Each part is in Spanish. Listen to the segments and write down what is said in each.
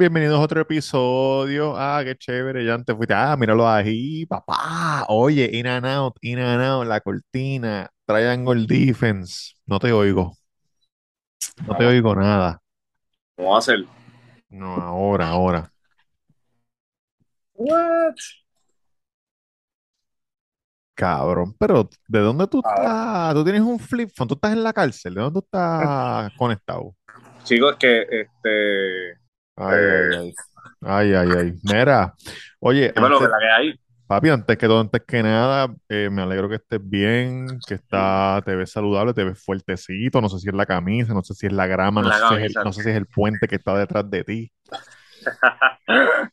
Bienvenidos a otro episodio. Ah, qué chévere, ya antes fuiste. Ah, míralo ahí, papá. Oye, in and out, in and out, la cortina, triangle defense. No te oigo. No te oigo nada. ¿Cómo va a ser? No, ahora, ahora. What? Cabrón, pero ¿de dónde tú A ver. estás? Tú tienes un flip phone, tú estás en la cárcel. ¿De dónde tú estás conectado? Chicos, que este. Ay, ay, ay. Ay, ay, ay. Mira, oye, Bueno, que antes- la que hay. Papi, antes que todo, antes que nada, eh, me alegro que estés bien, que está, te ves saludable, te ves fuertecito, no sé si es la camisa, no sé si es la grama, no La sé si es el, camisa. no sé si es el puente que está detrás de ti,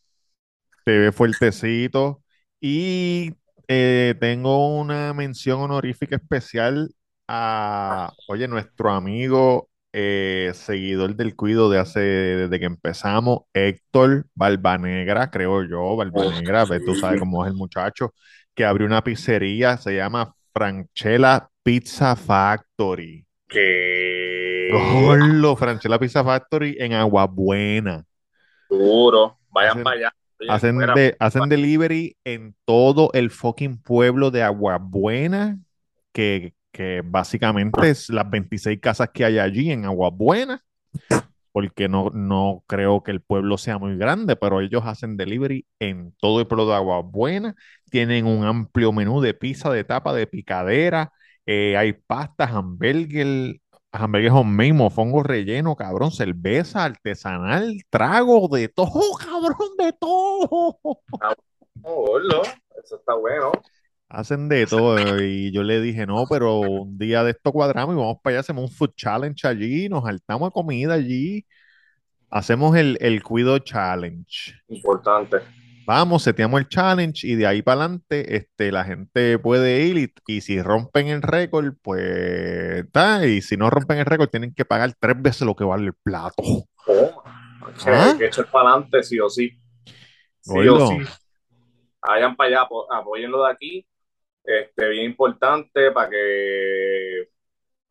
te ves fuertecito y eh, tengo una mención honorífica especial a, oye, nuestro amigo, eh, seguidor del cuido de hace, desde que empezamos, Héctor Barbanegra, creo yo, Barbanegra, Oh, tú sabes cómo es el muchacho, que abrió una pizzería, se llama Franchella Pizza Factory. Que. Gordo, Franchella Pizza Factory en Aguabuena. Duro. Vayan Hacen- para allá. Hacen, de- hacen delivery en todo el fucking pueblo de Aguabuena, que, que básicamente es las 26 casas que hay allí en Aguabuena, porque no, no creo que el pueblo sea muy grande, pero ellos hacen delivery en todo el pueblo de Aguabuena. Tienen un amplio menú de pizza, de tapa, de picadera, eh, hay pastas, hamburger, hamburgues homemade, mofongo relleno, cabrón, cerveza artesanal, trago, de todo, cabrón, de todo. oh, gordo. Eso está bueno. Hacen de todo y yo le dije, no, pero un día de esto cuadramos y vamos para allá, hacemos un food challenge allí, nos saltamos de comida allí, hacemos el, el Cuido Challenge. Importante. Vamos, seteamos el challenge y de ahí para adelante este, la gente puede ir y, y si rompen el récord, pues está, y si no rompen el récord tienen que pagar tres veces lo que vale el plato. Que ¿Ah? que echar para adelante, sí o sí. Sí o sí. Vayan para allá, apóyenlo de aquí. Este, bien importante para que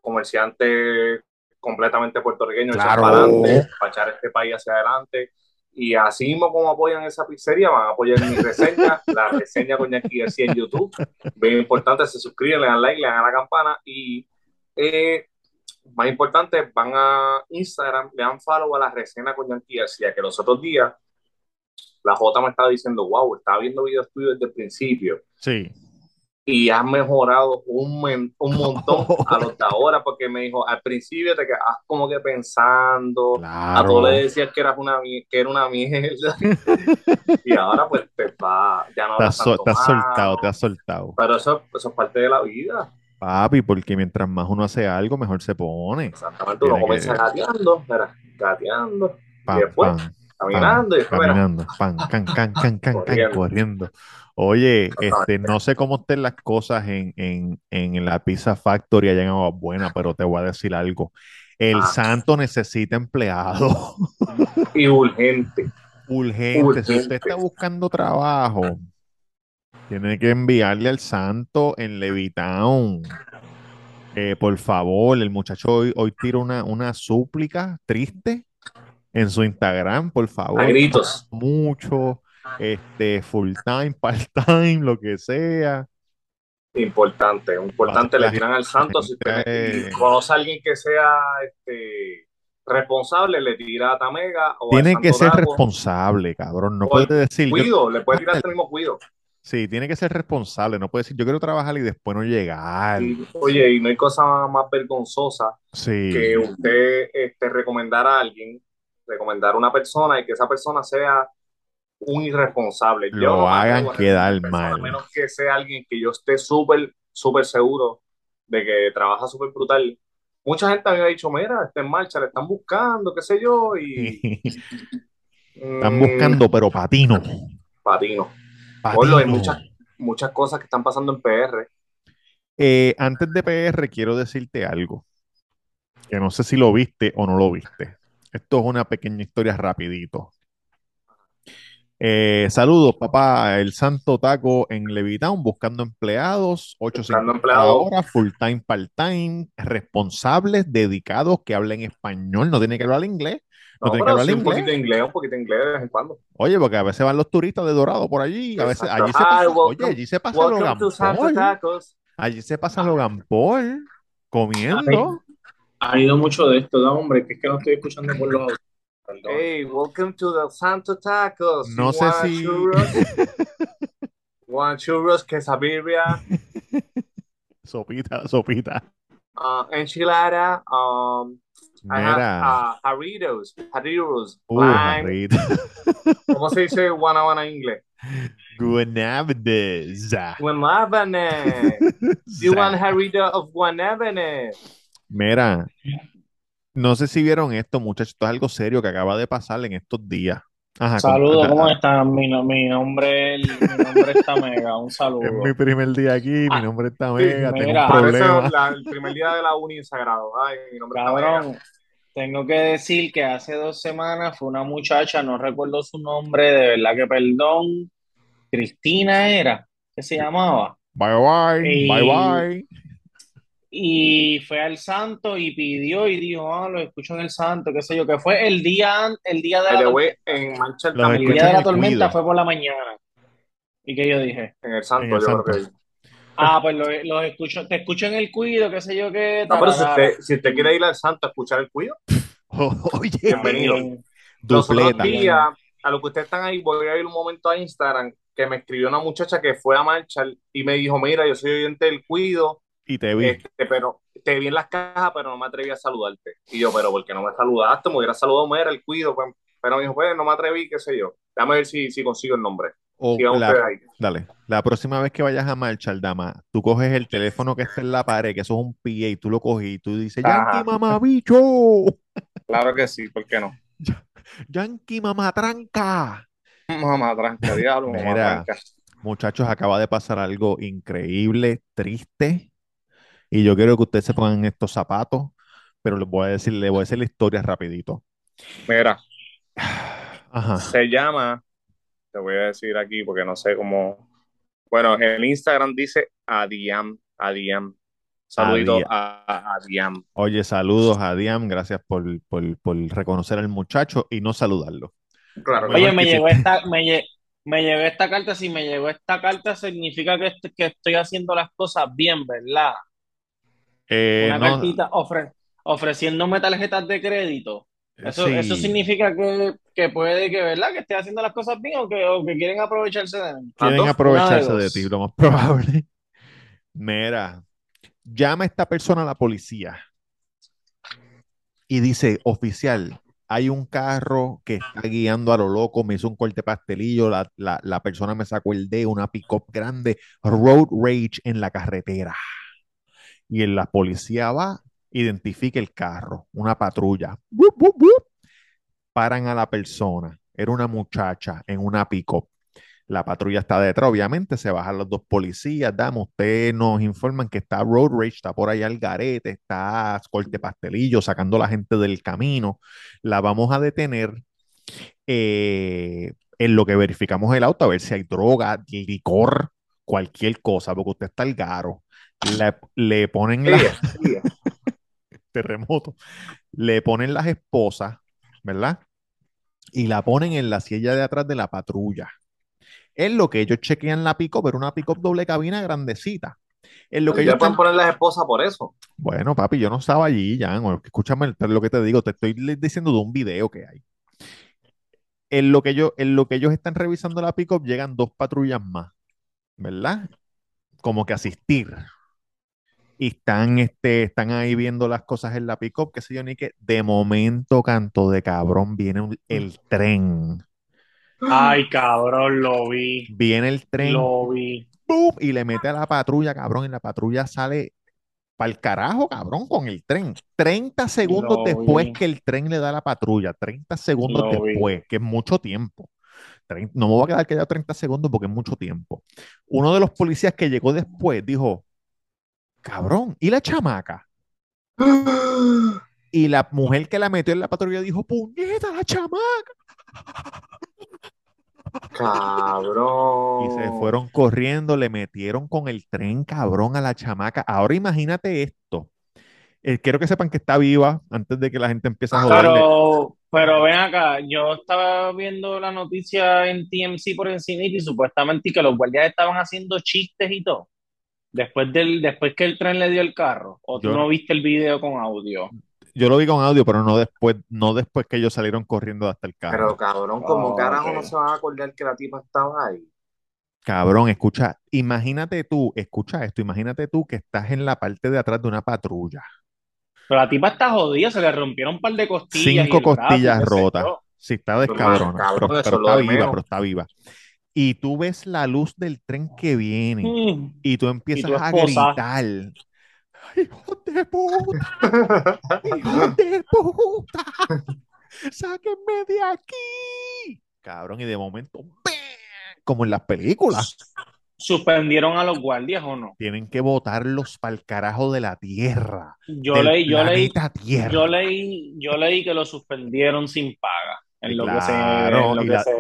comerciantes completamente puertorriqueños Claro. para adelante, para echar este país hacia adelante. Y así mismo como apoyan esa pizzería, van a apoyar mi reseña, la reseña con Yankee en YouTube. Bien importante, se suscriben, le dan like, le dan a la campana y eh, más importante, van a Instagram, le dan follow a la reseña con Yankee García, que los otros días la J me estaba diciendo, wow, estaba viendo videos tuyos desde el principio Sí. Y has mejorado un, un montón a los de ahora, porque me dijo, al principio te quedas como que pensando, a Claro. todos le decías que, eras una, que era una mierda, y ahora pues te va, ya no Te has, tanto te has soltado, te has soltado. Pero eso, eso es parte de la vida. Papi, porque mientras más uno hace algo, mejor se pone. Exactamente, uno comienza que- gateando, mira, gateando, Pam, y después pam, caminando, y mira, caminando, pan, can, can, can, can, can, Corriendo. corriendo. Oye, este, no sé cómo estén las cosas en, en, en la Pizza Factory allá en Aguabuena, pero te voy a decir algo. El Ah. santo necesita empleado. y urgente. Urgente. Si usted está buscando trabajo, tiene que enviarle al santo en Levitown. Eh, por favor, el muchacho hoy, hoy tira una, una súplica triste en su Instagram, por favor. A gritos. Mucho, este, full time, part time, lo que sea. Importante, importante, le tiran al santo. Si usted conoce a alguien que sea este, responsable, le tira a Tamega o Tiene que ser responsable, cabrón. No puede decir, yo- Cuido, le puede tirar este mismo cuido. sí, tiene que ser responsable. No puede decir, yo quiero trabajar y después no llegar. Y, oye, y no hay cosa más vergonzosa Sí. que usted este, recomendar a alguien, recomendar a una persona y que esa persona sea un irresponsable. Yo Lo no hagan quedar mal. A menos que sea alguien que yo esté súper, súper seguro de que trabaja súper brutal. Mucha gente me ha dicho, mira, está en marcha, le están buscando, qué sé yo, y... Están mm, buscando, pero patino. Patino. Gordo, hay Patino. muchas, muchas cosas que están pasando en PR. Eh, antes de PR, quiero decirte algo, que no sé si lo viste o no lo viste. Esto es una pequeña historia rapidito. Eh, saludos, papá. El Santo Taco en Levitown buscando empleados, 8.50 Buscando la empleados. hora, full time, part time, responsables, dedicados, que hablen español, no tiene que hablar inglés, no, No, tiene que hablar sí un inglés. poquito de inglés, un poquito de inglés de vez en cuando. Oye, porque a veces van los turistas de Dorado por allí, a veces allí se Hi, pasa, welcome- oye, allí se pasa Logan Paul, allí se pasa Logan Paul comiendo. Ha ido mucho de esto, ¿no, hombre, que es que no estoy escuchando por los autos. Hey, welcome to the Santo Tacos. No sé si- churros? want churros, quesabirria, Sopita, sopita. uh, enchilada, um, I have Mira, uh, Jarritos, Jarritos, uh. ¿Cómo se dice guanábana en inglés? Guanabdes. Guanábana. You want Jarrito of guanábana? Mira, no sé si vieron esto, muchachos. Esto es algo serio que acaba de pasar en estos días. Ajá, Saludos, ¿cómo están? Mi, mi nombre, mi nombre está Mega, un saludo. Es mi primer día aquí, mi nombre está sí, mega, tengo mira. un Parece problema. la- el primer día de la uni Sagrado. Ay, mi nombre está Mega. Cabrón, tengo que decir que hace dos semanas fue una muchacha, no recuerdo su nombre, de verdad que perdón, Cristina era, que se llamaba, Bye bye, Y- bye bye. Y fue al santo y pidió y dijo, ah, lo escucho en el santo, qué sé yo, que fue el día, el día de By la the way, tormenta. en Manchester Los El día de la el tormenta cuido. fue por la mañana. ¿Y qué yo dije? en el Santo, En el yo Santo. creo que. Ah, pues los los escucho, te escucho en el cuido, qué sé yo qué, No, pero si tararara. usted, si usted quiere ir al Santo a escuchar el cuido, Oye, Bienvenido. Bien. los otros dupleta. días, a lo que ustedes están ahí, voy a ir un momento a Instagram, que me escribió una muchacha que fue a marchar y me dijo, mira, yo soy oyente del cuido, Y te vi. este, pero te vi en las cajas, pero no me atreví a saludarte. Y yo, pero ¿por qué no me saludaste? Me hubiera saludado, me era el cuido, pues. Pero me dijo, pues no me atreví, qué sé yo. Déjame ver si, si consigo el nombre. O la-. Dale, la próxima vez que vayas a marchar, dama, tú coges el teléfono que está en la pared, que eso es un PA, y tú lo coges y tú dices, Ajá. Yankee mamabicho, Claro que sí, ¿por qué no? Yankee mamatranca. Mamá tranca, diablo, mamá Mira. tranca. Muchachos, acaba de pasar algo increíble, triste, y yo quiero que ustedes se pongan en estos zapatos, pero les voy a decir, les voy a decir la historia rapidito. Mira, Ajá. se llama, te voy a decir aquí porque no sé cómo. Bueno, en Instagram dice Adiam, Adiam. Saludito Adiam. a, a Adiam. Oye, saludos a Diam, gracias por, por, por reconocer al muchacho y no saludarlo. Claro, Oye, me llegó esta, me, lle- me llegó esta carta, si me llegó esta carta significa que, que estoy haciendo las cosas bien, ¿verdad? Eh, Una no, cartita ofre- ofreciéndome tarjetas de crédito. Eso, sí. eso significa que, que puede que, ¿verdad? Que esté haciendo las cosas bien o que, o que quieren aprovecharse de mí. quieren dos, aprovecharse de ti, lo más probable. Mira, llama a esta persona a la policía y dice, oficial, hay un carro que está guiando a lo loco, me hizo un corte pastelillo, la, la- la persona me sacó el dedo, una pick-up grande, road rage en la carretera. Y en la policía va, identifica el carro, una patrulla. Bup, bup, bup. Paran a la persona. Era una muchacha en una pick-up. La patrulla está detrás, obviamente, se bajan los dos policías, damos, ustedes nos informan que está road rage, está por allá el garete, está corte pastelillo, sacando a la gente del camino. La vamos a detener eh, en lo que verificamos el auto, a ver si hay droga, licor, cualquier cosa, porque usted está al garo. Le, le ponen la, Ella, ella. terremoto, le ponen las esposas, ¿verdad? Y la ponen en la silla de atrás de la patrulla. Es lo que ellos chequean la pick pero una pick doble cabina grandecita. Es lo que ellos pueden están- poner las esposas por eso. Bueno, papi, yo no estaba allí, Jan. Escúchame lo que te digo, te estoy diciendo de un video que hay. En lo que ellos, en lo que ellos están revisando la pick llegan dos patrullas más, ¿verdad? Como que asistir. Y están, este, están ahí viendo las cosas en la pick-up, qué sé yo, ni que de momento, canto de cabrón, viene un- el tren. Ay, cabrón, lo vi. Viene el tren, Lo vi. ¡pum! y le mete a la patrulla, cabrón, y la patrulla sale para el carajo, cabrón, con el tren. 30 segundos Lo después vi. que el tren le da a la patrulla, 30 segundos Lo vi. después, que es mucho tiempo. no me voy a quedar callado 30 segundos porque es mucho tiempo. Uno de los policías que llegó después dijo, cabrón, ¿y la chamaca? Y la mujer que la metió en la patrulla dijo, puñeta, la chamaca. Cabrón. Y se fueron corriendo, le metieron con el tren, cabrón, a la chamaca. Ahora imagínate esto. Eh, quiero que sepan que está viva antes de que la gente empiece a joderle. Pero, pero ven acá, yo estaba viendo la noticia en TMC por encima y supuestamente que los guardias estaban haciendo chistes y todo. Después del, después que el tren le dio el carro. ¿O tú Yo- no viste el video con audio? Yo lo vi con audio, pero no después, no después que ellos salieron corriendo hasta el carro. Pero cabrón, como Oh, carajo no se van a acordar que la tipa estaba ahí. Cabrón, escucha, imagínate tú, escucha esto, imagínate tú que estás en la parte de atrás de una patrulla. Pero la tipa está jodida, se le rompieron un par de costillas. Cinco y costillas rotas. yo. Sí, está Pero, descabrona, cabrón, pero, está viva, pero está viva. Y tú ves la luz del tren que viene Mm. y tú empiezas a gritar. ¡Hijo de puta! ¡Hijo de puta! ¡Sáquenme de aquí! Cabrón, y de momento, ¡bam! como en las películas, ¿Suspendieron a los guardias o no? tienen que botarlos para el carajo de la tierra. Yo leí, yo leí, Tierra. yo leí, yo leí que lo suspendieron sin paga. En Sí, lo que se, claro, en lo y que la- se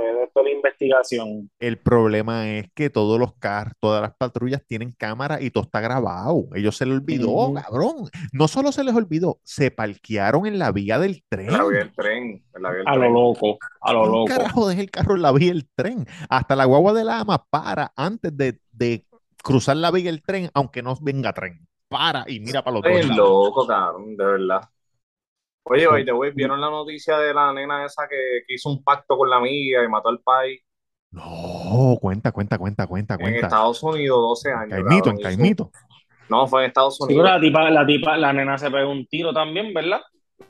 de la investigación. El problema es que todos los carros, todas las patrullas tienen cámara y todo está grabado. Ellos se les olvidó, cabrón. No solo se les olvidó, se parquearon en la vía del tren. En la vía del tren. En la vía del A lo loco, a lo ¿Quién loco. carajo deja el carro en la vía del tren? Hasta la guagua de la ama para antes de, de cruzar la vía del tren, aunque no venga tren. Para y mira para los dos Es loco, cabrón, de verdad. Oye, oye, güey, ¿vieron la noticia de la nena esa que, que hizo un pacto con la amiga y mató al país No, cuenta, cuenta, cuenta, cuenta, en cuenta. Estados Unidos, 12 años? Caimito, en cabrón, hizo- Caimito. No, fue en Estados Sí, pero Unidos. la tipa, la tipa, la nena se pegó un tiro también, ¿verdad?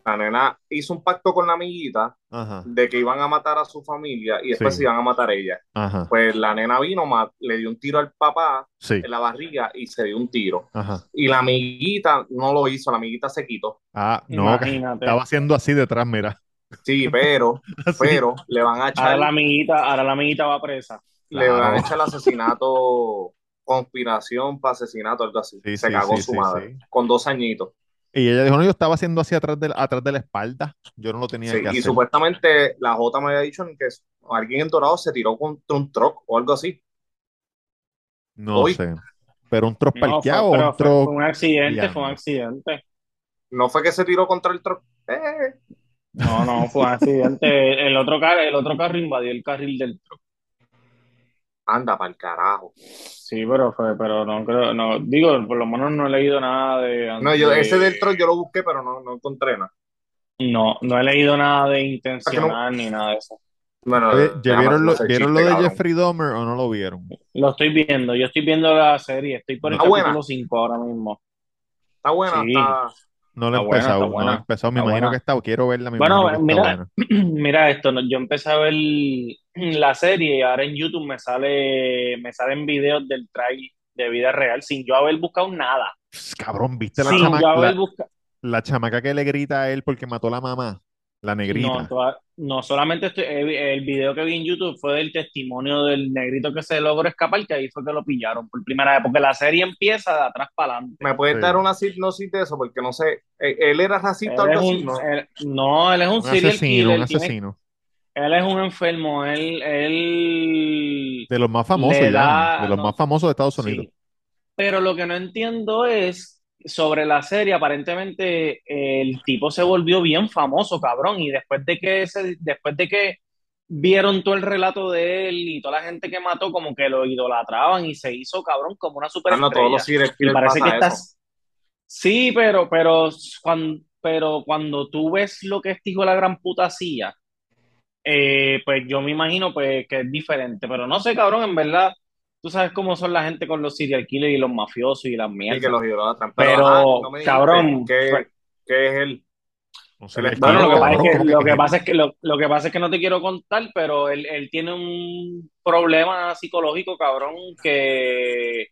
La nena hizo un pacto con la amiguita Ajá, de que iban a matar a su familia y después Sí. se iban a matar a ella. ajá. Pues la nena vino, le dio un tiro al papá Sí, en la barriga y se dio un tiro. ajá. Y la amiguita no lo hizo, la amiguita se quitó. Ah, no, Imagínate. estaba haciendo así detrás, mira. Sí, pero, pero le van a Ahora echar, la amiguita, ahora la amiguita va presa. le van a echar el asesinato, conspiración para asesinato, algo así. Sí, se sí, cagó sí, su sí, madre, sí. con dos añitos. Y ella dijo, no, yo estaba haciendo así atrás de, la- atrás de la espalda. Yo no lo tenía Sí, que y hacer. supuestamente la J me había dicho que alguien en Dorado se tiró contra un truck o algo así. No Hoy. sé. Pero un No, fue, parqueado o pero un fue, fue un accidente, fue un accidente. No fue que se tiró contra el truck. Eh, No, no, fue un accidente. El otro carro, el otro carro invadió el carril del truck. Anda para el carajo. Sí, pero fue, pero no creo, no, digo, por lo menos no he leído nada de, No, yo, de- ese del truck yo lo busqué, pero no, no encontré nada. no, no he leído nada de intencional ni nada de eso. Bueno, ¿ya ¿vieron, lo, hacer ¿vieron lo de cabrón. Jeffrey Dahmer o no lo vieron? Lo estoy viendo, yo estoy viendo la serie, estoy por el Está buena. capítulo 5 ahora mismo. Está buena, Sí. está. No lo he buena, empezado, no lo he empezado. Me imagino buena. que está, quiero verla, me Bueno, mira. Mira esto, ¿no? yo empecé a ver la serie y ahora en YouTube me sale, me salen videos del trailer de vida real sin yo haber buscado nada. Cabrón, ¿viste la Sin yo la, la chamaca que le grita a él porque mató a la mamá? La negrita. No, toda- no solamente estoy, el, el video que vi en YouTube fue del testimonio del negrito que se logró escapar, que ahí fue que lo pillaron por primera vez, porque la serie empieza de atrás para adelante. ¿Me puedes Sí. dar una hipnosis de eso? Porque no sé. eh, ¿Él era racista o Él algo así? ¿no? él- no, él es un, Un serial asesino, killer, un tiene- asesino. él es un enfermo, él, él De los más famosos ya, de los no, más famosos de Estados Sí. Unidos. Pero lo que no entiendo es sobre la serie, aparentemente el tipo se volvió bien famoso, cabrón, y después de que se, después de que vieron todo el relato de él y toda la gente que mató, como que lo idolatraban y se hizo, cabrón, como una Ah, no, todos superestrella. los Y parece que estás. Sí, pero, pero cuando, pero cuando tú ves lo que este hijo de la gran puta hacía, eh, pues yo me imagino pues que es diferente. Pero no sé, cabrón, en verdad, tú sabes cómo son la gente con los serial killers y los mafiosos y las Y que mierdas. los idolatran. Pero, ajá, no me cabrón, ¿qué, fue- qué es él? Bueno, lo que pasa es que, ¿cómo lo que- que pasa es que lo, lo que pasa es que no te quiero contar, pero él, él tiene un problema psicológico, cabrón, que,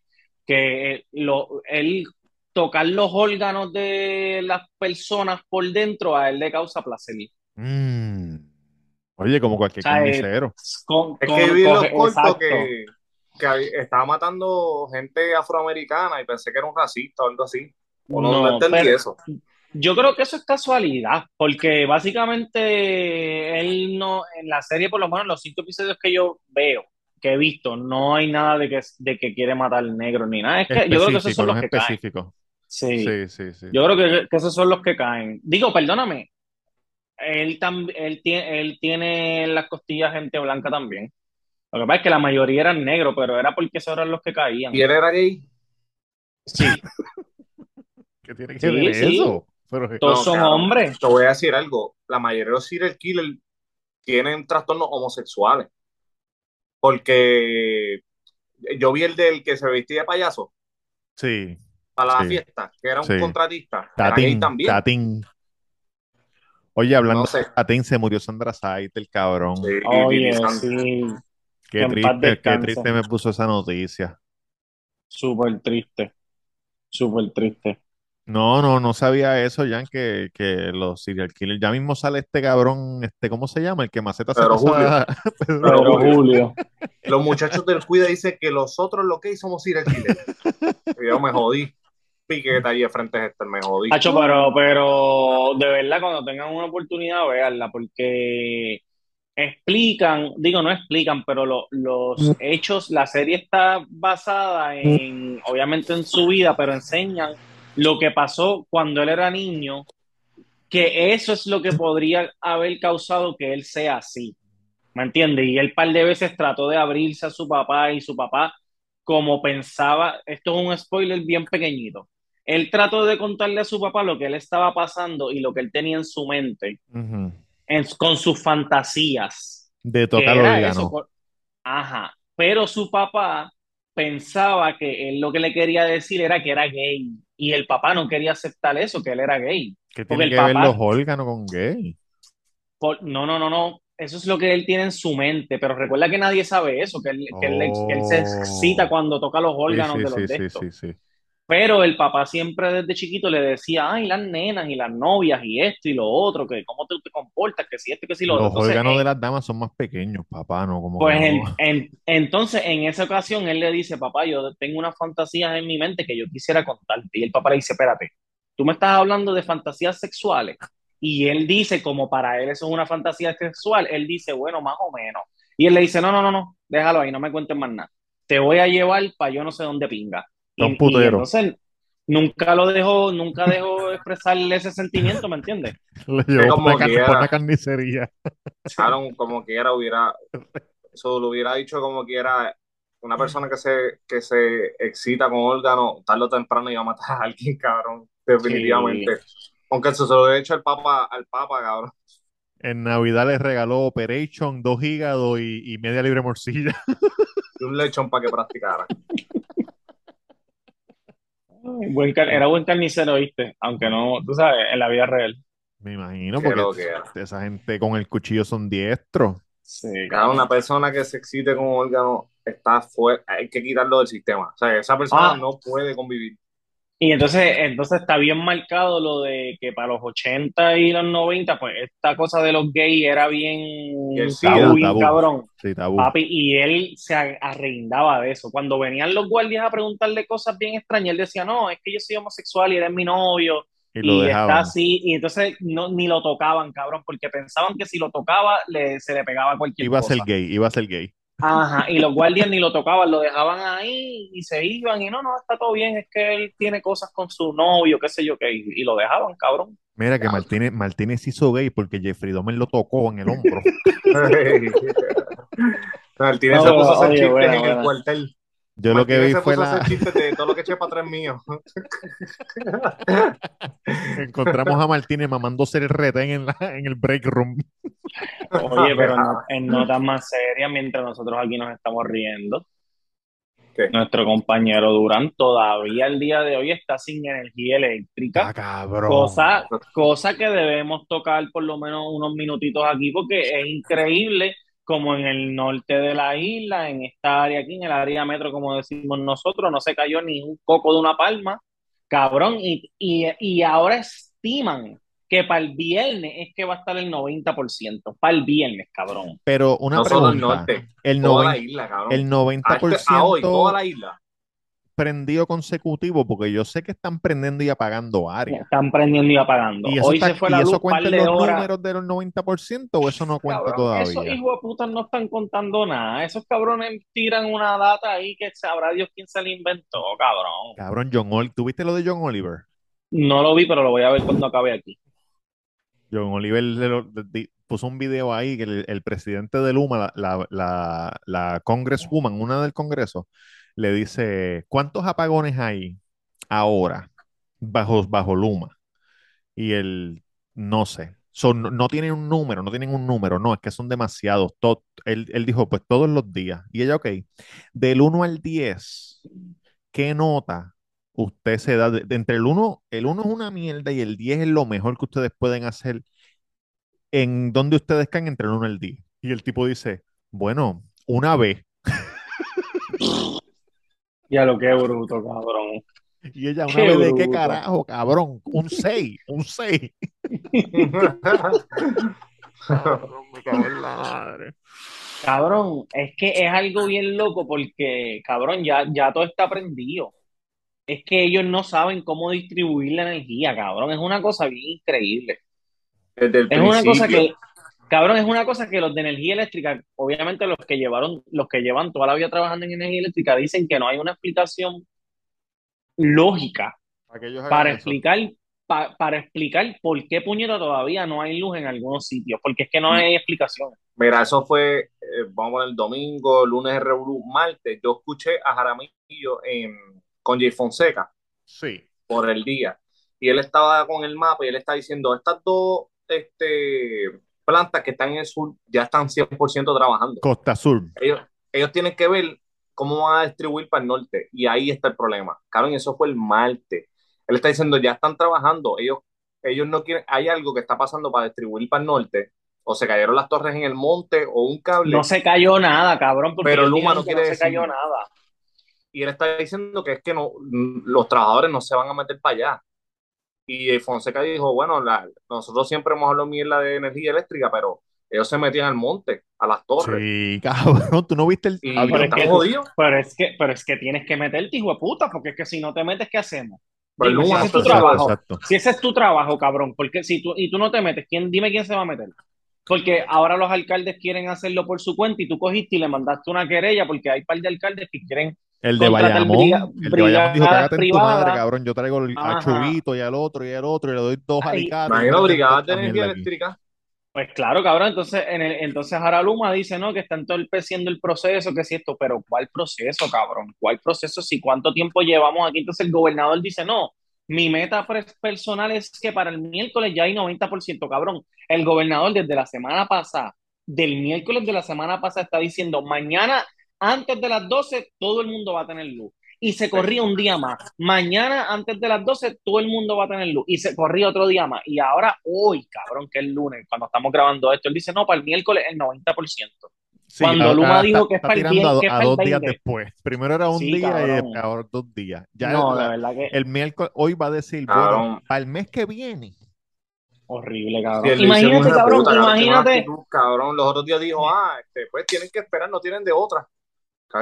que lo, él tocar los órganos de las personas por dentro a él le causa placer. Mm. Oye, como cualquier O sea, eh, carnicero. con- Es con- que vi los cortos que, que estaba matando gente afroamericana y pensé que era un racista o algo así. O no, no No, entendí pero eso. yo creo que eso es casualidad, porque básicamente él no, en la serie, por lo menos en los cinco episodios que yo veo, que he visto, no hay nada de que, de que quiere matar negros ni nada. Es que yo creo que esos son los que caen. Sí. Sí, sí, sí. Yo creo que, que esos son los que caen. Digo, perdóname, él, tam- él, tiene, él tiene en las costillas gente blanca también. Lo que pasa es que la mayoría eran negros, pero era porque esos eran los que caían. ¿Y él era gay? Sí, ¿Qué tiene que Sí, ver sí. eso? Pero, todos No, son claro. hombres. Te voy a decir algo. La mayoría de los serial killers tienen trastornos homosexuales. Porque yo vi el del que se vestía de payaso sí. para la Sí. fiesta, que era un Sí. contratista. Era gay Tatín, también. Tatín. Oye, hablando No sé. de Tatín, se murió Sandra Said, el cabrón. Sí, Oye, sí, Qué paz triste, qué triste me puso esa noticia. súper triste. Súper triste. No, no, no sabía eso, Jan, que, que los serial killers. Ya mismo sale este cabrón, este, ¿cómo se llama? El que maceta se pasa- Pero Pedro- Pero Julio. Julio. Los muchachos del Cuida dicen que los otros lo que somos serial killers. Yo me jodí. Piqueta allí de frente a este, me jodí. Hacho, pero, pero de verdad, cuando tengan una oportunidad, véanla, porque explican, digo, no explican, pero lo- los hechos, la serie está basada en, obviamente en su vida, pero enseñan lo que pasó cuando él era niño, que eso es lo que podría haber causado que él sea así. ¿Me entiendes? Y él par de veces trató de abrirse a su papá y su papá, como pensaba, esto es un spoiler bien pequeñito. Él trató de contarle a su papá lo que él estaba pasando y lo que él tenía en su mente. En- con sus fantasías. De tocar era órgano. Ajá. Pero su papá pensaba que él lo que le quería decir era que era gay. Y el papá no quería aceptar eso, que él era gay. ¿Qué tiene que ver los órganos con gay? Por- no, no, no, no. Eso es lo que él tiene en su mente. Pero recuerda que nadie sabe eso, que él, que él, que él se Oh. excita cuando toca los órganos sí, de los sí, de sí, estos. Pero el papá siempre desde chiquito le decía, ay, las nenas y las novias y esto y lo otro, que cómo tú te comportas, que si esto, que si lo otro. Los órganos de las damas son más pequeños, papá, ¿no? Como Pues en- en- entonces, en esa ocasión, él le dice, papá, yo tengo unas fantasías en mi mente que yo quisiera contarte. Y el papá le dice, espérate, tú me estás hablando de fantasías sexuales. Y él dice, como para él eso es una fantasía sexual, él dice, bueno, más o menos. Y él le dice, no, no, no, no, déjalo ahí, no me cuentes más nada. Te voy a llevar para yo no sé dónde pinga. Y, Un y putero. entonces nunca lo dejó, nunca dejó expresarle ese sentimiento, ¿me entiendes? Le llevó como una, por una carnicería. Aaron, como quiera, hubiera, eso lo hubiera dicho como quiera, una persona que se, que se excita con órgano, tarde o temprano iba a matar a alguien, cabrón, definitivamente. Aunque eso se lo he hecho al papa, al papa, cabrón. En Navidad les regaló Operation, dos hígados y, y media libre morcilla. Y un lechón para que practicara. Ay, buen car- era buen carnicero, ¿viste? Aunque no, tú sabes, en la vida real. Me imagino, Qué porque esa gente con el cuchillo son diestros. Sí, Cada una persona que se excite con órgano está fuera, hay que quitarlo del sistema. O sea, esa persona Ah. no puede convivir. Y entonces, entonces está bien marcado lo de que para los 80 y los 90, pues esta cosa de los gays era bien tabú, cabrón, Sí, tabú. papi, y él se a- arreguindaba de eso. Cuando venían los guardias a preguntarle cosas bien extrañas, él decía, no, es que yo soy homosexual y eres mi novio, Y lo y está así, y entonces no, ni lo tocaban, cabrón, porque pensaban que si lo tocaba le, se le pegaba cualquier Iba a cosa. ser gay, iba a ser gay. Ajá, y los guardias ni lo tocaban, lo dejaban ahí y se iban y no, no, está todo bien, es que él tiene cosas con su novio, qué sé yo qué, y, y lo dejaban, cabrón. Mira que. Martínez, Martínez hizo gay porque Jeffrey Dahmer lo tocó en el hombro. Martínez No, se puso a hacer oye, chistes buena, en el cuartel. Yo lo que vi se fue puso la... chistes de todo lo que eché para atrás mío. Encontramos a Martínez mamándose el retén en, la, en el break room. Oye, pero no- en notas más serias, mientras nosotros aquí nos estamos riendo, ¿Qué? nuestro compañero Durán todavía el día de hoy está sin energía eléctrica, Ah, cabrón. cosa, cosa que debemos tocar por lo menos unos minutitos aquí, porque es increíble como en el norte de la isla, en esta área aquí, en el área metro, como decimos nosotros, no se cayó ni un coco de una palma, cabrón, y, y, y ahora estiman que para el viernes es que va a estar el 90%. Para el viernes, cabrón. Pero una No solo el pregunta. norte, El, toda la noven- isla, cabrón. el A, este- 90% a hoy, toda la isla. Prendido consecutivo, porque yo sé que están prendiendo y apagando áreas. Están prendiendo y apagando. ¿Y eso, Hoy está- se fue y la eso luz un par cuenta los horas. números de los 90% o eso no cuenta Cabrón, todavía? esos hijos de putas no están contando nada. Esos cabrones tiran una data ahí que sabrá Dios quién se la inventó, cabrón. Cabrón, John Oliver. ¿Tuviste lo de John Oliver? No lo vi, pero lo voy a ver cuando acabe aquí. John Oliver lo- de- puso un video ahí que el, el presidente de Luma, la, la, la, la congresswoman, una del Congreso, le dice, ¿cuántos apagones hay ahora bajo, bajo Luma? Y él, no sé, son, no, tienen un número, no tienen un número, no, es que son demasiados. To- él, él dijo, pues todos los días. Y ella, ok, del 1 al 10, ¿qué nota usted se da? De, de entre el 1, el 1 es una mierda y el 10 es lo mejor que ustedes pueden hacer. ¿En dónde ustedes caen entre el 1 y el 10? Y el tipo dice, bueno, una vez. Ya lo que bruto, cabrón. Y ella, ¿una Qué vez de qué carajo, cabrón? Un 6, un 6. me cago en la madre. Cabrón, es que es algo bien loco porque, cabrón, ya, ya todo está prendido. Es que ellos no saben cómo distribuir la energía, cabrón. Es una cosa bien increíble. Desde el Es una cosa que, cabrón, es una cosa que los de energía eléctrica, obviamente los que llevaron, los que llevan toda la vida trabajando en energía eléctrica, dicen que no hay una explicación lógica Para eso. explicar, pa- para explicar por qué puñeta todavía no hay luz en algunos sitios, porque es que no hay explicación. Mira, eso fue, eh, vamos a poner el domingo, lunes Revolú, martes. Yo escuché a Jaramillo en, con Jay Fonseca Sí. por el día. Y él estaba con el mapa y él está diciendo, estas dos este, plantas que están en el sur ya están 100% trabajando. Costa Sur. Ellos, ellos tienen que ver cómo van a distribuir para el norte. Y ahí está el problema. Cabrón, eso fue el martes. Él está diciendo, ya están trabajando. Ellos, ellos no quieren, hay algo que está pasando para distribuir para el norte. O se cayeron las torres en el monte o un cable. No se cayó nada, cabrón, porque Pero Luma no quiere no se cayó nada. Y él está diciendo que es que no, los trabajadores no se van a meter para allá. Y eh, Fonseca dijo, bueno, la- nosotros siempre hemos hablado mierda de energía eléctrica, pero ellos se metían al monte, a las torres. Sí, cabrón. ¿Tú no viste el Y Pero es que- jodidos. Pero es que, pero es que tienes que meterte, hijo de puta, porque es que si no te metes, ¿qué hacemos? Pero Dime, si ese es tu trabajo, Exacto. si ese es tu trabajo, cabrón, porque si tú, y tú no te metes, ¿quién, dime quién se va a meter. Porque ahora los alcaldes quieren hacerlo por su cuenta y tú cogiste y le mandaste una querella porque hay par de alcaldes que quieren El de Bayamón, briga- el de Bayamón dijo, cágate en tu madre, cabrón. Yo traigo el- a. Chubito y al otro y al otro y le doy dos alicates. Imagino de energía eléctrica. Pues claro, cabrón, entonces, en el, entonces ahora Luma dice, no, que está entorpeciendo el proceso, que si esto, pero ¿cuál proceso, cabrón? ¿Cuál proceso? Si cuánto tiempo llevamos aquí, entonces el gobernador dice, no, mi meta personal es que para el miércoles ya hay 90%, cabrón. El gobernador desde la semana pasada, del miércoles de la semana pasada, está diciendo, mañana antes de las 12 todo el mundo va a tener luz. Y se corría un día más. Mañana antes de las 12 todo el mundo va a tener luz. Y se corría otro día más. Y ahora hoy, cabrón, que es lunes, cuando estamos grabando esto, él dice, no, para el miércoles el 90%. Sí, Cuando Luma dijo está- que es está para el tirando bien- a, do- que es a para el dos días 20. después. Primero era un Sí, día cabrón. y ahora dos días. Ya no, la- verdad que el miércoles, hoy va a decir, bueno, Cabrón. para el mes que viene. horrible, cabrón. Imagínate, cabrón, puta, imagínate. actitud, cabrón. Los otros días dijo, ah, este, pues tienen que esperar, no tienen de otra.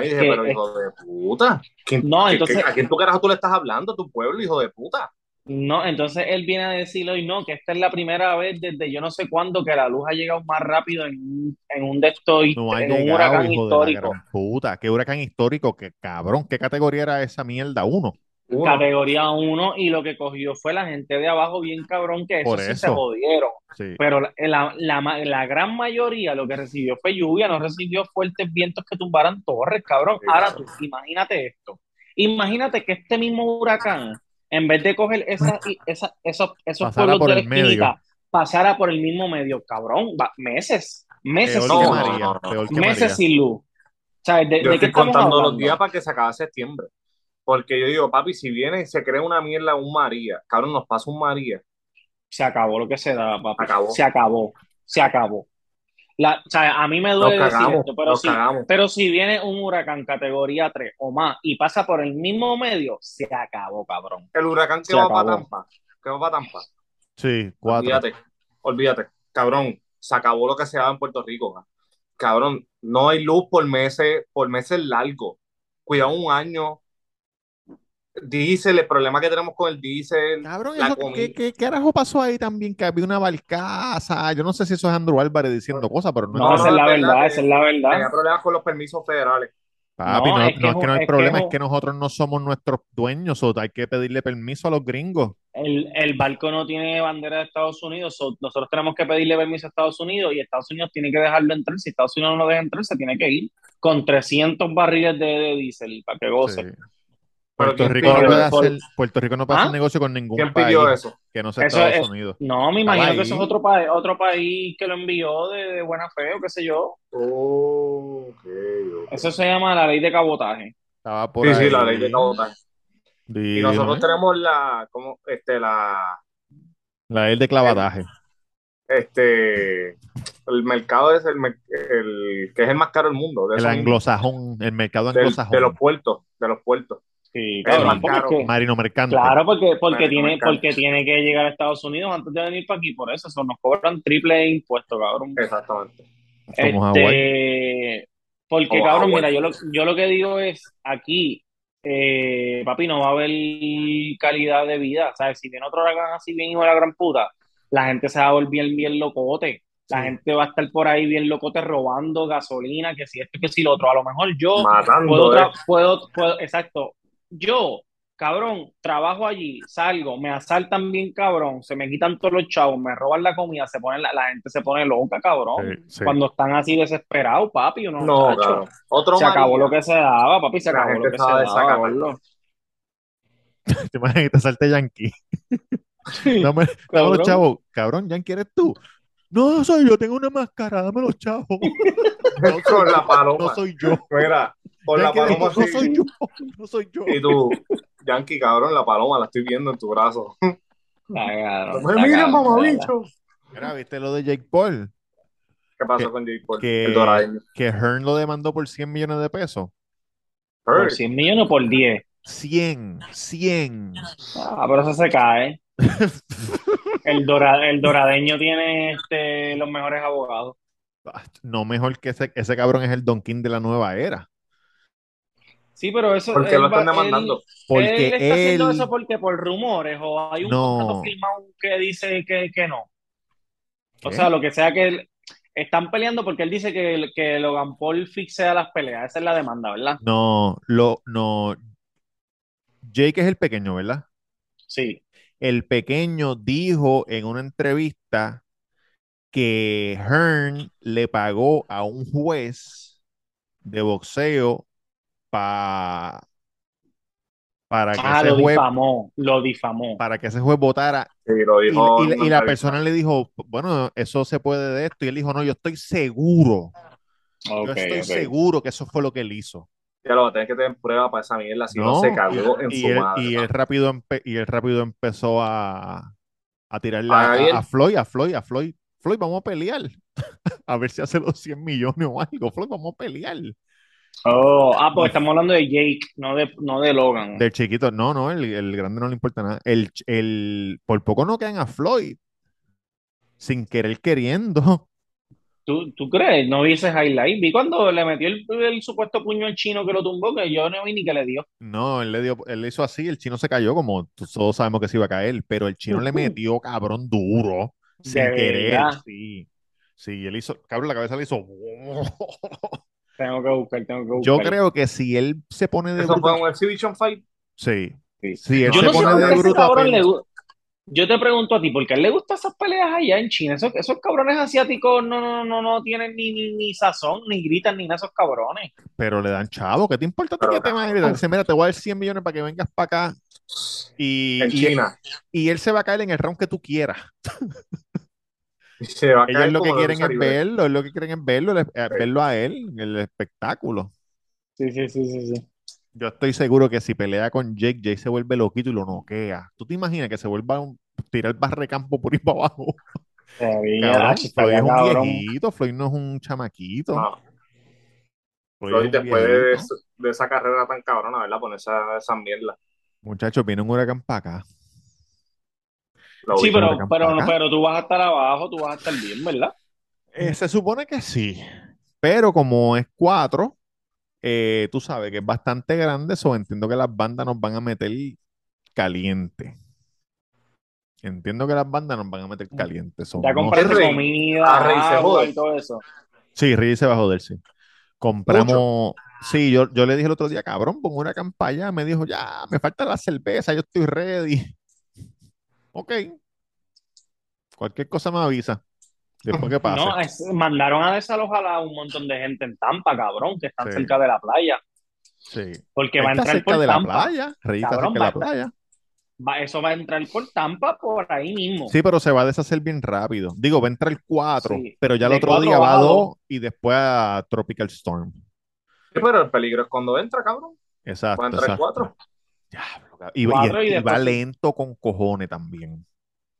Y dije, Que pero es- hijo de puta. ¿Quién- No, qué- entonces- ¿A quién tu carajo tú le estás hablando? ¿Tu pueblo, hijo de puta? No, entonces él viene a decir hoy no, que esta es la primera vez desde yo no sé cuándo que la luz ha llegado más rápido en, un- en un de No en un huracán hijo de la histórico. gran puta. Qué huracán histórico, qué cabrón. ¿Qué categoría era esa mierda? Uno. Uno. Categoría 1 y lo que cogió fue la gente de abajo bien cabrón que eso Por sí se jodieron. Sí. Pero la, la, la gran mayoría lo que recibió fue lluvia, no recibió fuertes vientos que tumbaran torres, cabrón. Sí, Ahora tú, imagínate esto. Imagínate que este mismo huracán, en vez de coger esa, y- esa- esos, esos Pasara pueblos por de la esquinita, pasara por el mismo medio, cabrón, va- meses, meses Peor sin no, luz, María. no, no. Peor que meses María. sin luz. ¿Sabes? ¿De, Yo de estoy contando los días para que se acabe septiembre. Porque yo digo, papi, si viene y se crea una mierda, un María, cabrón, nos pasa un María. Se acabó lo que se da, papi. Acabó. Se acabó. Se acabó. La, o sea, a mí me duele decir cagamos, esto, pero cagamos. pero si viene un huracán categoría 3 o más y pasa por el mismo medio, se acabó, cabrón. El huracán que Se va para. Tampa, que va para Tampa. Sí, cuatro. Olvídate, olvídate. Cabrón, se acabó lo que se daba en Puerto Rico. ¿no? Cabrón, no hay luz por meses, por meses largos. Cuidado un año. Diésel, el problema que tenemos con el diésel. Cabrón, la eso. ¿qué, qué, qué carajo pasó ahí también? Que había una barcaza. Yo no sé si eso es Andrew Álvarez diciendo cosas, pero no, No, No, esa no, es la verdad verdad, que esa es la Tenía verdad. problemas con los permisos federales. Papi, No, no, es que no es es que no un- hay es problema, que es que nosotros no somos nuestros dueños, o hay que pedirle permiso a los gringos. El, el barco no tiene bandera de Estados Unidos, so, nosotros tenemos que pedirle permiso a Estados Unidos y Estados Unidos tiene que dejarlo entrar. Si Estados Unidos no lo deja entrar, se tiene que ir con 300 barriles de, de diésel para que goce. Sí. Puerto ¿quién Rico no puede hacer, Puerto Rico no puede hacer ¿Ah? negocio con ningún ¿Quién país pidió eso? que no sea Eso Estados es- Unidos. No, me imagino Estaba que eso es ahí. otro, pa- otro país que lo envió de, de buena fe o qué sé yo. Oh, ok, ok. Eso se llama la ley de cabotaje. Estaba por Sí, sí, ahí. la ley de cabotaje. Y Dime. nosotros tenemos la, como, este, la, La ley de clavataje. este, el mercado es el, el que es el más caro del mundo. De El anglosajón, el mercado Del- anglosajón. de los puertos, de los puertos. Sí, es caro. que- Marino mercante. Claro, porque, porque, Marino tiene, mercante. porque tiene que llegar a Estados Unidos antes de venir para aquí, por eso, eso nos cobran triple impuesto, cabrón. Exactamente. Este, porque, cabrón, mira, yo lo, yo lo que digo es, aquí, eh, papi, no va a haber calidad de vida, ¿sabes? Si viene otro huracán así bien hijo de la gran puta, la gente se va a volver bien, locote. La Sí. gente va a estar por ahí bien locote robando gasolina, que si esto, que si lo otro. A lo mejor yo Matando, puedo, eh. puedo, puedo, exacto. Yo, cabrón, trabajo allí, salgo, me asaltan bien, cabrón, se me quitan todos los chavos, me roban la comida, se pone la, la gente se pone loca, cabrón. Sí, sí. Cuando están así desesperados, papi, uno, No, claro. Otro se acabó lo que se daba, papi, se La acabó lo que se daba. Te imaginas que te salte Yankee. Dame, dame los Cabrón. chavos. Cabrón, Yankee, ¿eres tú? No, soy yo, tengo una máscara, dame los chavos. No soy Con la yo, paloma. No soy yo. Mira, con la paloma no así. soy yo, no soy yo. Y tú, Yankee, cabrón, la paloma la estoy viendo en tu brazo. La cagaron, No me mires, cagaron, mamabicho. Mira, ¿viste lo de Jake Paul? ¿Qué pasó Que- con Jake Paul? que- El doradeño. Que Hearn lo demandó por 100 millones de pesos. Por Heard. 100 millones o por 10. 100, 100. Ah, pero eso se cae. El, dora- el doradeño tiene este, los mejores abogados. No mejor que ese, ese cabrón es el Don King de la nueva era. Sí, pero eso. ¿Por qué él lo están demandando? él- Porque él está haciendo eso porque por rumores o hay un No. contrato firmado que dice que, que no. O ¿Qué? sea, lo que sea que él- están peleando porque él dice que, que Logan Paul fixea las peleas. Esa es la demanda, ¿verdad? No, lo, no. Jake es el pequeño, ¿verdad? Sí. El pequeño dijo en una entrevista que Hearn le pagó a un juez de boxeo pa- para que Ah, ese lo juez, difamó. Lo difamó. para que ese juez votara Sí, lo y, dijo y- en una y la persona le dijo, bueno, eso se puede de esto y él dijo, no, yo estoy seguro, yo estoy seguro que eso fue lo que él hizo. Ya lo va a tener que tener prueba para esa mierda, si no, No, se cagó en y su él, madre. y él rápido empe- y él rápido empezó a, a tirarle ¿A a, Gabriel? a Floyd, a Floyd, a Floyd. Floyd, vamos a pelear. A ver si hace los 100 millones o algo. Floyd, vamos a pelear. Oh, ah, pues estamos hablando de Jake, no de, no de Logan. Del chiquito, no, no, el, el grande no le importa nada. El, el, por poco no quedan a Floyd. Sin querer queriendo. ¿Tú, tú crees? No vi ese highlight. Vi cuando le metió el, el supuesto puño al chino que lo tumbó, que yo no vi ni que le dio. No, él le dio, él le hizo así, el chino se cayó como todos sabemos que se iba a caer, pero el chino le metió cabrón duro, sin ¿De querer. verdad? Sí. Sí, él hizo, cabrón, la cabeza le hizo. Tengo que buscar, tengo que buscar. Yo creo que si él se pone de Eso fue un exhibition fight. sí, Sí. si él Yo se no pone de bruto le Yo te pregunto a ti, ¿por qué a él le gustan esas peleas allá en China? Esos, esos cabrones asiáticos no, no, no, no tienen ni, ni, ni sazón, ni gritan, ni nada esos cabrones. pero le dan chavo, ¿qué te importa Pero, que te van a gritar? Dice, mira, te voy a dar 100 millones para que vengas para acá y, En y- China. y él se va a caer en el round que tú quieras. Se va a Ellos lo que quieren es verlo, es lo que quieren es verlo, el- eh, verlo a él, el espectáculo. Sí, sí, sí, sí, sí. Yo estoy seguro que si pelea con Jake, Jake se vuelve loquito y lo noquea. ¿Tú te imaginas que se vuelva a tirar barrecampo por ahí para abajo? Cabrón, ah, Floyd es un cabrón. viejito, Floyd no es un chamaquito. No, Floyd después de, viejito. de esa carrera tan cabrona, ¿verdad? Ponerse a esa mierda. Muchachos, viene un huracán para acá. Sí, pero, pero, pero tú vas a estar abajo, tú vas a estar bien, ¿verdad? Eh, se supone que sí, pero como es cuatro, eh, tú sabes que es bastante grande, so entiendo que las bandas nos van a meter caliente. Entiendo que las bandas nos van a meter caliente. so Ya compraste Rey. comida, Ah, Rey se y todo eso. Sí, Ricky se va a joder, sí. Compramos. Sí, yo, yo le dije el otro día, cabrón, pon una campaña. Me dijo, ya, me falta la cerveza, yo estoy ready. Ok. Cualquier cosa me avisa. Después que pase. No, es- mandaron a desalojar a un montón de gente en Tampa, cabrón, que están Sí. cerca de la playa. Sí. Porque va a Está entrar cerca por de la Tampa. playa. Ricky está Cabrón, cerca de la playa. Va- eso va a entrar por Tampa por ahí mismo. Sí, pero se va a deshacer bien rápido. Digo, va a entrar el 4, Sí. pero ya el De otro cuatro día va a a 2 dos. y después a Tropical Storm. Sí, pero el peligro es cuando entra, cabrón. Exacto, Va a entrar el exacto. 4. Diablo. Y, y- Cuatro y y va después- lento con cojones también.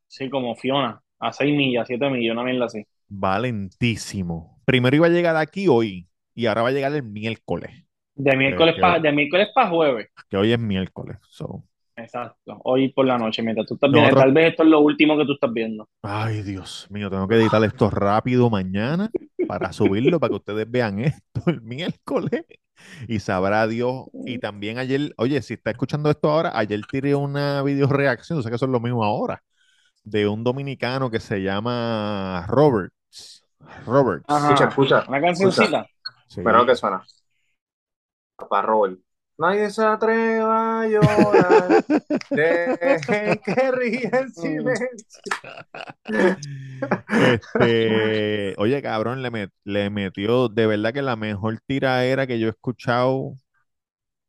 Sí, como Fiona, a 6 millas, 7 millas, una mierda así. Va lentísimo. Primero iba a llegar aquí hoy y ahora va a llegar el miércoles, De miércoles para para jueves. que hoy es miércoles. So. Exacto. Hoy por la noche, mientras tú estás Nosotros- viendo. Tal vez esto es lo último que tú estás viendo. Ay, Dios mío, tengo que editar esto rápido mañana para subirlo, para que ustedes vean esto el miércoles y sabrá Dios. Y también ayer, oye, si está escuchando esto ahora, ayer tiré una video reacción, o sea que eso es lo mismo ahora, de un dominicano que se llama Roberts. Roberts. Ajá. Escucha, escucha. Una cancioncita. Sí. Pero que suena. Papá Robert. Nadie se atreva a llorar. Dejen que ríe Mm. en silencio. Este, oye, cabrón, le, met- le metió de verdad que la mejor tiraera que yo he escuchado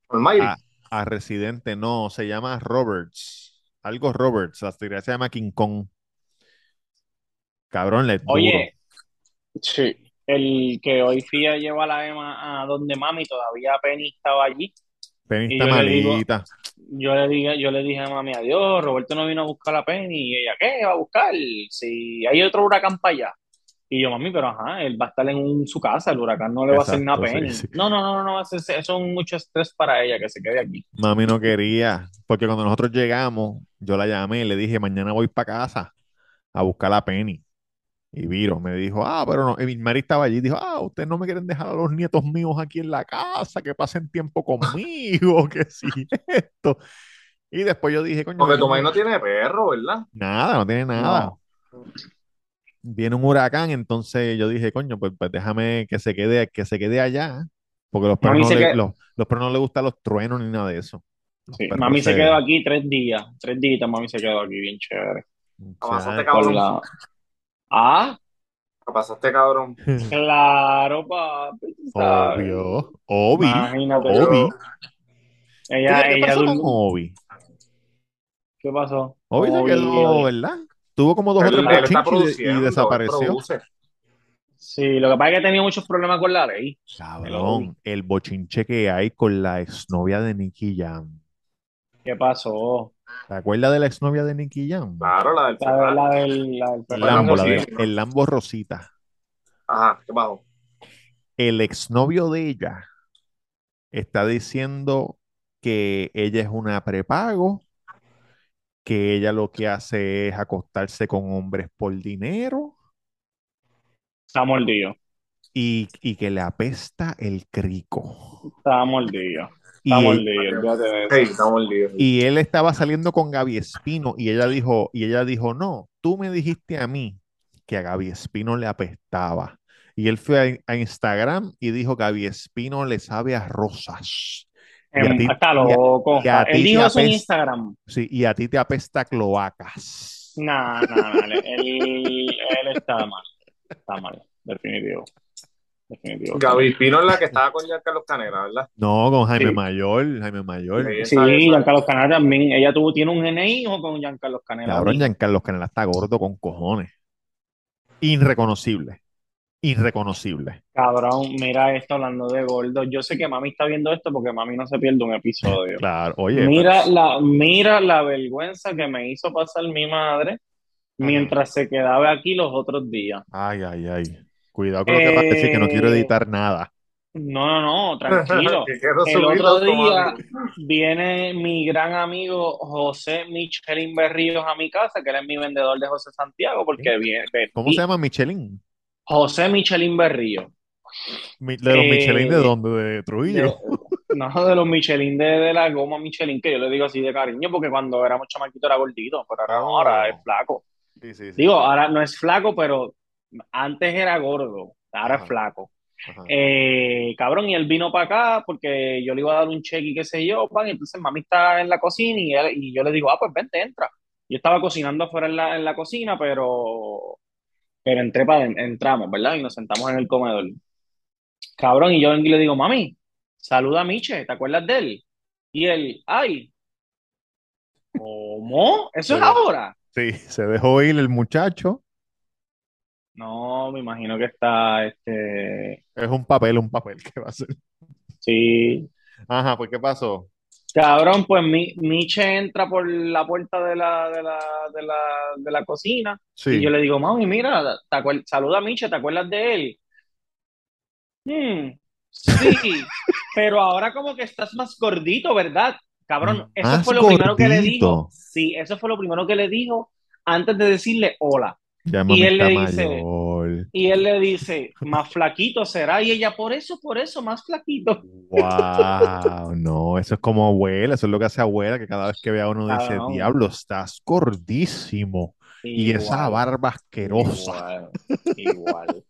a, a Residente. No, se llama Roberts. Algo Roberts. La tiraera se llama King Kong. Cabrón, le duro. Oye, sí. El que hoy fui a llevar a la Emma a donde mami, todavía Penny estaba allí. Penny está yo le digo- malita. Yo le dije, yo le dije a mami, adiós, Roberto no vino a buscar a Penny. Y ella, ¿qué va a buscar? Si hay otro huracán para allá. Y yo, mami, pero ajá, él va a estar en un- su casa, el huracán no le va a hacer nada a Exacto, sí, Penny. sí. No, no, no, no, eso es, eso es mucho estrés para ella, que se quede aquí. Mami no quería, porque cuando nosotros llegamos, yo la llamé y le dije, mañana voy para casa a buscar a Penny. Y Viro me dijo, ah, pero no, y mi madre estaba allí, dijo, ah, ustedes no me quieren dejar a los nietos míos aquí en la casa, que pasen tiempo conmigo, que sí, esto. Y después yo dije, coño, Porque maíz no tiene perro, ¿verdad? nada, no tiene nada. No. Viene un huracán, entonces yo dije, coño, pues, pues déjame que se quede, que se quede allá, porque los perros no le, que- los, los perros no les gustan los truenos ni nada de eso. Sí, mami se quedó aquí tres días, tres días, mami se quedó aquí bien chévere. La... Ah, ¿Qué pasaste, cabrón? claro, papi. sabes. Obvio, Obi, Imagínate. Obi. Ella, ¿Qué ella pasó con durmió- Obi? ¿Qué pasó? Obi se Obi, quedó, Obi. ¿verdad? Tuvo como dos o tres bochinches y- desapareció. Sí, lo que pasa es que tenía muchos problemas con la ley. Cabrón, el bochinche que hay con la exnovia de Nicky Jam. ¿Qué pasó? ¿Te acuerdas de la exnovia de Nicky Jam? Claro, la del La, la del, la del El perro Lambo, la sí. de- el Lambo Rosita. Ajá, ¿qué bajo? El exnovio de ella está diciendo que ella es una prepago, que ella lo que hace es acostarse con hombres por dinero Está mordido. y, y que le apesta el crico. Está mordido. Eso. Hey, estamos líos. y él estaba saliendo con Gaby Espino y ella dijo, y ella dijo, no, tú me dijiste a mí que a Gaby Espino le apestaba. Y él fue a, a Instagram y dijo, Gaby Espino le sabe a rosas. Y a Em, ti- está y a- loco. y a Él dijo eso en Instagram. Sí, y a ti te apesta cloacas. No, no, no. Él, él, él está mal. Está mal. Definitivo. Definitivo. Gaby Pino es la que estaba con Giancarlo Canela, ¿verdad? No, con Jaime Sí. Mayor, Jaime Mayor. Sí. Sí, Giancarlo Canela también. Ella tuvo, tiene un nene hijo con Giancarlo Canela. Cabrón, Giancarlo Canela está gordo con cojones. Irreconocible. Irreconocible. Cabrón, mira esto hablando de gordo. Yo sé que mami está viendo esto porque mami no se pierde un episodio. Claro, oye. Mira la, mira la vergüenza que me hizo pasar mi madre mientras se quedaba aquí los otros días. Ay, ay, ay. Cuidado con lo que vas a decir, que no quiero Eh, editar nada. No, no, no, tranquilo. Que quiero El otro día automático. viene mi gran amigo José Michelin Berríos a mi casa, que él es mi vendedor de José Santiago, porque viene, ¿Cómo se llama? Michelin. José Michelin Berríos. ¿De los Eh, Michelin de dónde? ¿De Trujillo? De- no, de los Michelin, de, de la goma Michelin, que yo le digo así de cariño, porque cuando éramos chamaquitos era gordito, pero ahora no, Oh. ahora es flaco. Sí, sí, sí. Digo, ahora no es flaco, pero antes era gordo, ahora Ajá. es flaco. Eh, cabrón, y él vino para acá porque yo le iba a dar un cheque y qué sé yo, pan, y entonces mami está en la cocina y, él- y yo le digo, ah, pues vente, entra. Yo estaba cocinando afuera en la, en la cocina, pero, pero entré para, entramos, ¿verdad? Y nos sentamos en el comedor. Cabrón, y yo vengo y le digo, mami, saluda a Miche, ¿te acuerdas de él? Y él, ay, ¿cómo? ¿Eso es ahora? Sí, se dejó ir el muchacho. No, me imagino que está, este, Es un papel, un papel que va a ser. sí. Ajá, pues ¿qué pasó? Cabrón, pues mi, Miche entra por la puerta de la, de la, de la, de la cocina Sí. y yo le digo, mami, mira, te saluda a Miche, ¿te acuerdas de él? "Hmm, sí, pero ahora como que estás más gordito, ¿verdad? Cabrón, eso Más fue lo primero que le gordito. dijo. Sí, eso fue lo primero que le dijo antes de decirle hola. Ya Y él le dice- mayor. Y él le dice, más flaquito será. Y ella, por eso, por eso, más flaquito. Wow, no, eso es como abuela, eso es lo que hace abuela, que cada vez que ve a uno dice, Cabrón. diablo, estás gordísimo. Y esa barba asquerosa. Igual, igual.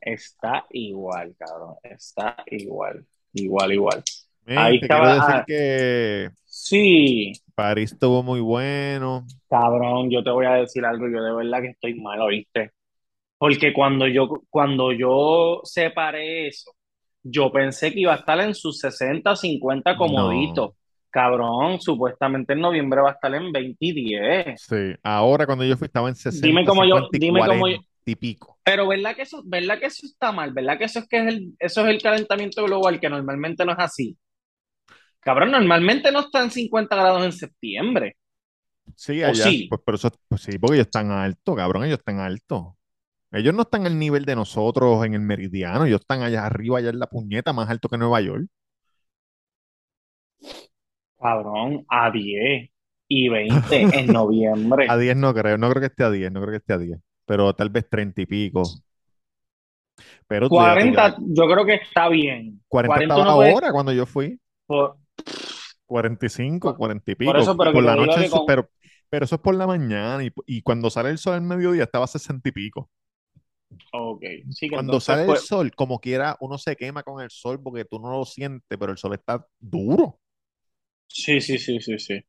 Está igual, cabrón. Está igual. Igual, igual. Ahí te estaba- quiero decir ah. que Sí, París estuvo muy bueno. cabrón, yo te voy a decir algo, yo de verdad que estoy mal, ¿oíste? Porque cuando yo, cuando yo separé eso, yo pensé que iba a estar en sus 60, 50 comodito. Cabrón, supuestamente en noviembre va a estar en 20 y 10. Sí, ahora cuando yo fui estaba en 60, Dime cómo yo- 50 y dime cómo 40 y pico. Pero ¿verdad que eso, verdad que eso está mal? ¿Verdad que eso es que es el, eso es el calentamiento global, que normalmente no es así? Cabrón, normalmente no está en 50 grados en septiembre. Sí, ¿O allá, sí? pues, pero eso, pues sí, porque ellos están altos, cabrón, ellos están altos. Ellos no están al nivel de nosotros en el meridiano, ellos están allá arriba, allá en la puñeta, más alto que Nueva York. Cabrón, a 10 y 20 en noviembre. A 10 no creo, no creo que esté a 10, no creo que esté a 10, pero tal vez 30 y pico. Pero tú ya- 40, yo creo que está bien. 40 40 estaba uno puede- ahora cuando yo fui, por- 45, 40 y pico. por eso, pero por la noche, eso- con- pero, pero eso es por la mañana y, y cuando sale el sol al mediodía estaba a 60 y pico. Ok, sí Cuando entonces, sale el pues, sol, como quiera, uno se quema con el sol porque tú no lo sientes, pero el sol está duro. sí, sí, sí, sí, sí.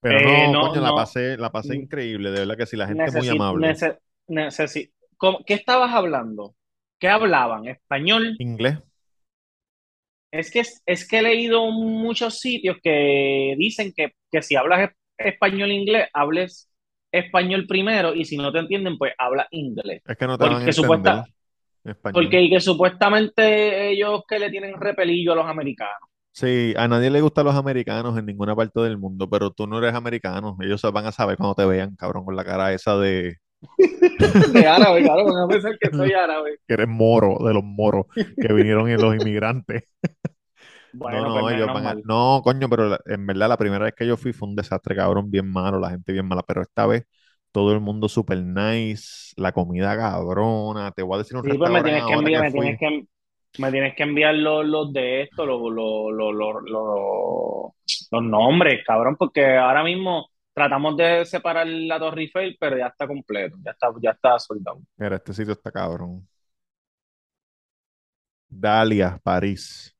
Pero Eh, no, no, coño, la pasé, la pasé Mm. increíble, de verdad que sí, la gente es muy amable. nece- necesi- ¿Cómo- ¿Qué estabas hablando? ¿Qué hablaban? ¿Español? Inglés, Es que, es que he leído muchos sitios que dicen que, que si hablas es- español e inglés, hables español primero y si no te entienden, pues habla inglés. es que no te van a Porque supuesta- español. Porque y que supuestamente ellos que le tienen repelillo a los americanos. Sí, a nadie le gustan los americanos en ninguna parte del mundo, pero tú no eres americano. Ellos se van a saber cuando te vean, cabrón, con la cara esa de De árabe, claro, van a pensar que soy árabe. que eres moro, de los moros que vinieron en los inmigrantes. Bueno, no, no, pues ellos van a- no, coño, pero en verdad la primera vez que yo fui fue un desastre, cabrón, bien malo, la gente bien mala, pero esta vez todo el mundo super nice, la comida cabrona, te voy a decir un Sí, pues me restaurante tienes que enviar, que me tienes que, me tienes que enviar los, los de esto, los- los nombres, cabrón, porque ahora mismo tratamos de separar la Torre Eiffel, pero ya está completo, ya está, ya está soldado. Mira, este sitio está cabrón. Dalia, París.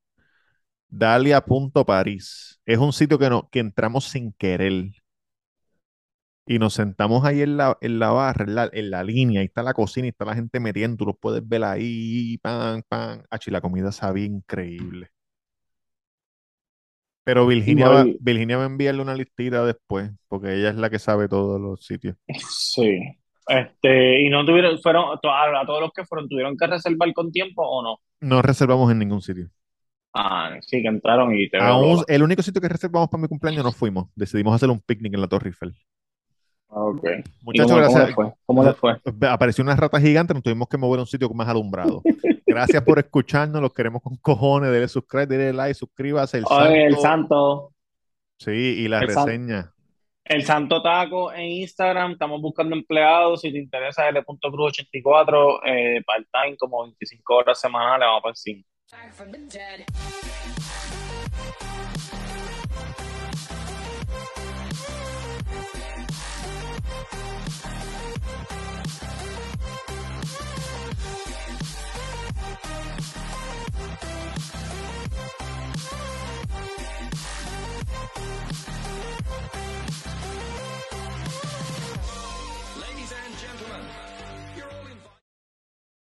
Dalia.parís. Es un sitio que, no, que entramos sin querer. Y nos sentamos ahí en la, en la barra, en la, línea. Ahí está la cocina y está la gente metiendo. Tú los puedes ver ahí, pan, pan. Ach, y la comida sabía increíble. Pero Virginia va, Virginia va a enviarle una listita después, porque ella es la que sabe todos los sitios. Sí. Este, y no tuvieron, fueron, a, todos los que fueron, ¿tuvieron que reservar con tiempo o no? No reservamos en ningún sitio. Ah, sí, que entraron y te Aún- el único sitio que reservamos para mi cumpleaños no fuimos. Decidimos hacer un picnic en la Torre Eiffel. Ok. ¿Y Muchachos, cómo, cómo gracias. le fue? ¿Cómo le fue? Apareció una rata gigante, nos tuvimos que mover a un sitio más alumbrado. Gracias por escucharnos, los queremos con cojones. Dele subscribe, dele like, suscríbase. El Oye, santo. el santo. Sí, y la El reseña. El Santo Taco en Instagram, estamos buscando empleados. Si te interesa, L.Cruz84, eh, part-time, como 25 horas semanales, vamos por encima.